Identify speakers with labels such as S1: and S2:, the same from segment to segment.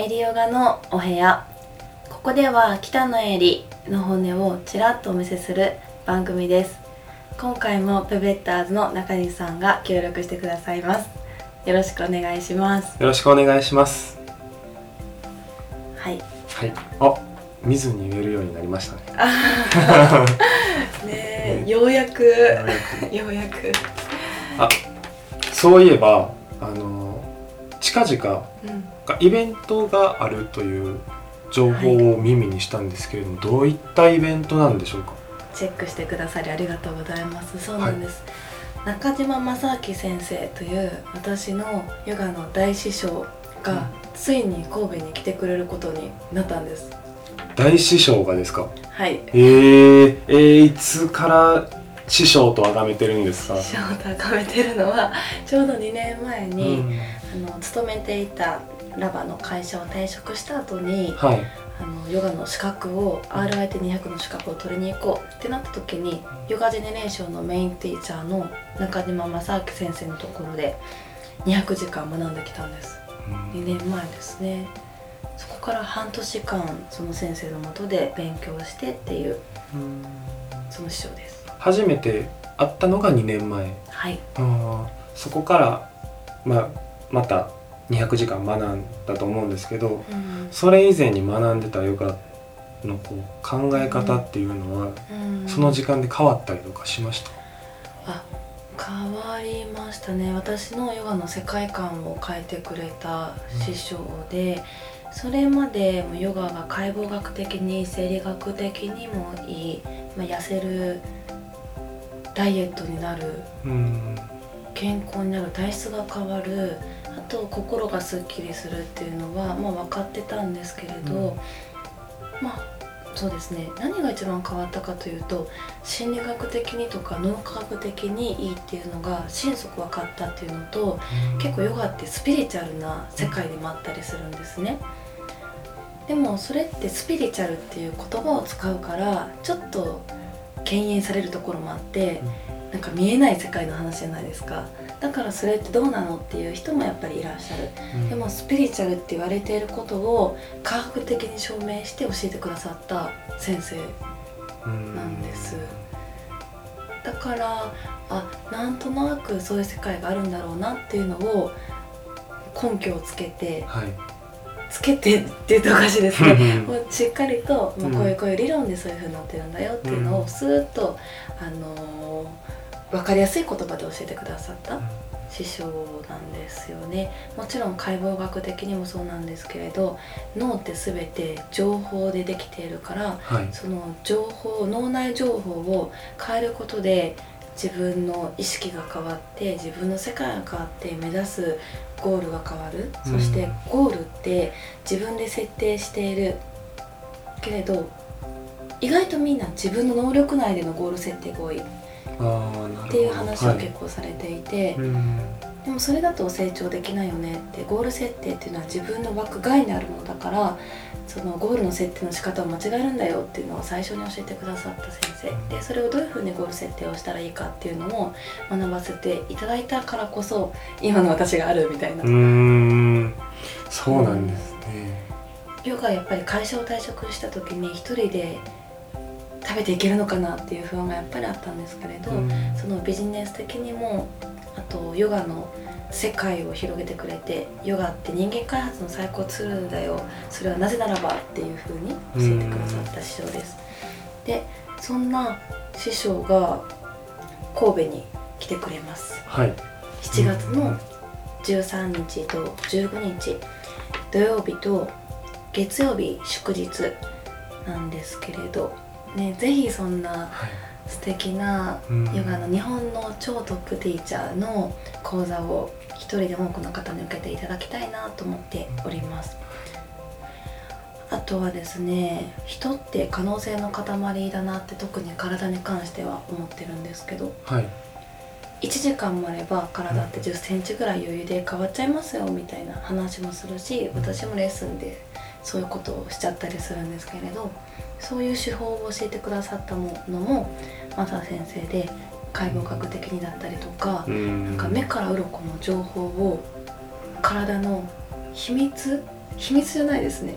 S1: エリヨガのお部屋。ここでは北のエリの骨をちらっとお見せする番組です。今回もペベッターズの中西さんが協力してくださいます。よろしくお願いします。
S2: よろしくお願いします。
S1: はい。
S2: はい。あ見ずに言えるようになりましたね。
S1: ねえ。ようやく。
S2: ようやく。
S1: ようやく。
S2: あそういえばあの近々
S1: うん。
S2: イベントがあるという情報を耳にしたんですけれども、どういったイベントなんでしょうか？
S1: チェックしてくださりありがとうございます。そうなんです、中島正明先生という私のヨガの大師匠が、ついに神戸に来てくれることになったんです。
S2: 大師匠がですか？
S1: はい。
S2: えー、えー、いつから師匠と崇めてるんですか？
S1: 師匠と崇めてるのはちょうど2年前
S2: う
S1: に、
S2: ん
S1: あの勤めていたラバの会社を退職した後に
S2: はい。
S1: あのヨガの資格を RIT200 の資格を取りに行こうってなった時にヨガジェネレーションのメインティーチャーの中島正明先生のところで200時間学んできたんです。2年前ですね。そこから半年間その先生のもとで勉強してっていう
S2: うん。
S1: その師匠です。
S2: 初めて会ったのが2年前。
S1: はい。
S2: あー。そこから、まあ、また200時間学んだと思うんですけど
S1: うん。
S2: それ以前に学んでたヨガのこう考え方っていうのは、
S1: うん。
S2: その時間で変わったりとかしました？
S1: あ変わりましたね。私のヨガの世界観を変えてくれた師匠で、それまでもヨガが解剖学的に生理学的にもいい、まあ、痩せるダイエットになる
S2: うん。
S1: 健康になる体質が変わるあと心がすっきりするっていうのは、まあ、分かってたんですけれど、
S2: うん。
S1: まあそうですね。何が一番変わったかというと心理学的にとか脳科学的にいいっていうのが心底分かったっていうのと結構ヨガってスピリチュアルな世界でもあったりするんですね。でもそれってスピリチュアルっていう言葉を使うからちょっと敬遠されるところもあって、なんか見えない世界の話じゃないですか。だからそれってどうなのっていう人もやっぱりいらっしゃる。
S2: うん。
S1: でもスピリチュアルって言われていることを科学的に証明して教えてくださった先生
S2: うん
S1: なんです。だからあなんとなくそういう世界があるんだろうなっていうのを根拠をつけて
S2: はい。
S1: つけてって言うとおかしいですね
S2: うん。
S1: もうしっかりと、まあ、
S2: うん。
S1: こういうこういう理論でそういうふうになってるんだよっていうの
S2: うん。
S1: をスーッと、あのー分かりやすい言葉で教えてくださった師匠なんですよね。もちろん解剖学的にもそうなんですけれど脳って全て情報でできているから
S2: はい。
S1: その情報脳内情報を変えることで自分の意識が変わって自分の世界が変わって目指すゴールが変わる、
S2: うん
S1: そしてゴールって自分で設定している。けれど意外とみんな自分の能力内でのゴール設定が多いっていう話を
S2: はい
S1: 結構されていて、
S2: うん。
S1: でもそれだと成長できないよねってゴール設定っていうのは自分の枠外にあるものだからそのゴールの設定の仕方を間違えるんだよっていうのを最初に教えてくださった先生。でそれをどういうふうにゴール設定をしたらいいかっていうのを学ばせていただいたからこそ今の私があるみたいな。
S2: うそうなんですね。
S1: ヨガやっぱり会社を退職した時に一人で食べていけるのかなっていう不安がやっぱりあったんですけれど、
S2: うん。
S1: そのビジネス的にもあとヨガの世界を広げてくれてヨガって人間開発の最高ツールだよそれはなぜならばっていうふうに教えてくださった師匠です。でそんな師匠が神戸に来てくれます。
S2: はい。
S1: 7月の13日と15日土曜日と月曜日祝日なんですけれどねぜひそんな
S2: はい。
S1: 素敵な
S2: うん。
S1: ヨガの日本の超トップティーチャーの講座を一人でも多くの方に受けていただきたいなと思っております。あとはですね人って可能性の塊だなって特に体に関しては思ってるんですけど
S2: はい。
S1: 1時間もあれば体って1 0センチぐらい余裕で変わっちゃいますよみたいな話もするし私もレッスンでそういうことをしちゃったりするんですけれどそういう手法を教えてくださったものもマサ先生で解剖学的にだったりとか
S2: う、ん。
S1: なんか目から鱗の情報を体の秘密秘密じゃないですね。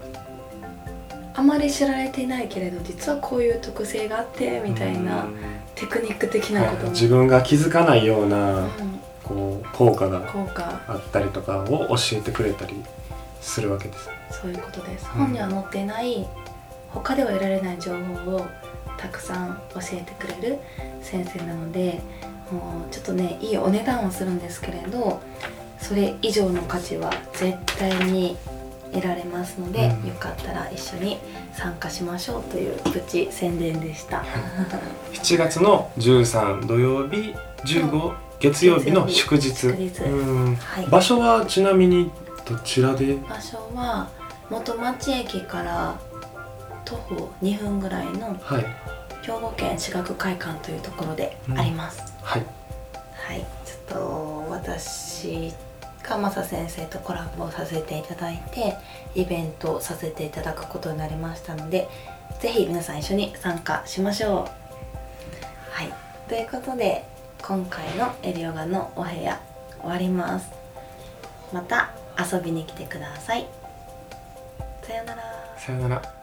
S1: あまり知られていないけれど実はこういう特性があってみたいな
S2: うん。
S1: テクニック的なことも、
S2: 自分が気づかないような
S1: うん。
S2: こう効果があったりとかを教えてくれたりするわけです。
S1: そういうことです、
S2: うん。
S1: 本には載っていない他では得られない情報をたくさん教えてくれる先生なのでもうちょっとねいいお値段はするんですけれどそれ以上の価値は絶対に得られますので、
S2: うん。
S1: よかったら一緒に参加しましょうというプチ宣伝でした。
S2: 7月の13土曜日15月曜日の祝日。
S1: はい、
S2: 場所はちなみにどちらで？
S1: 場所は元町駅から徒歩2分ぐらいの
S2: はい。
S1: 兵庫県私学会館というところであります、
S2: はい。
S1: はい。ちょっと私がマサ先生とコラボさせていただいてイベントをさせていただくことになりましたのでぜひ皆さん一緒に参加しましょう。はい。ということで今回のエリオガのお部屋終わります。また遊びに来てください。さよなら。
S2: さよなら。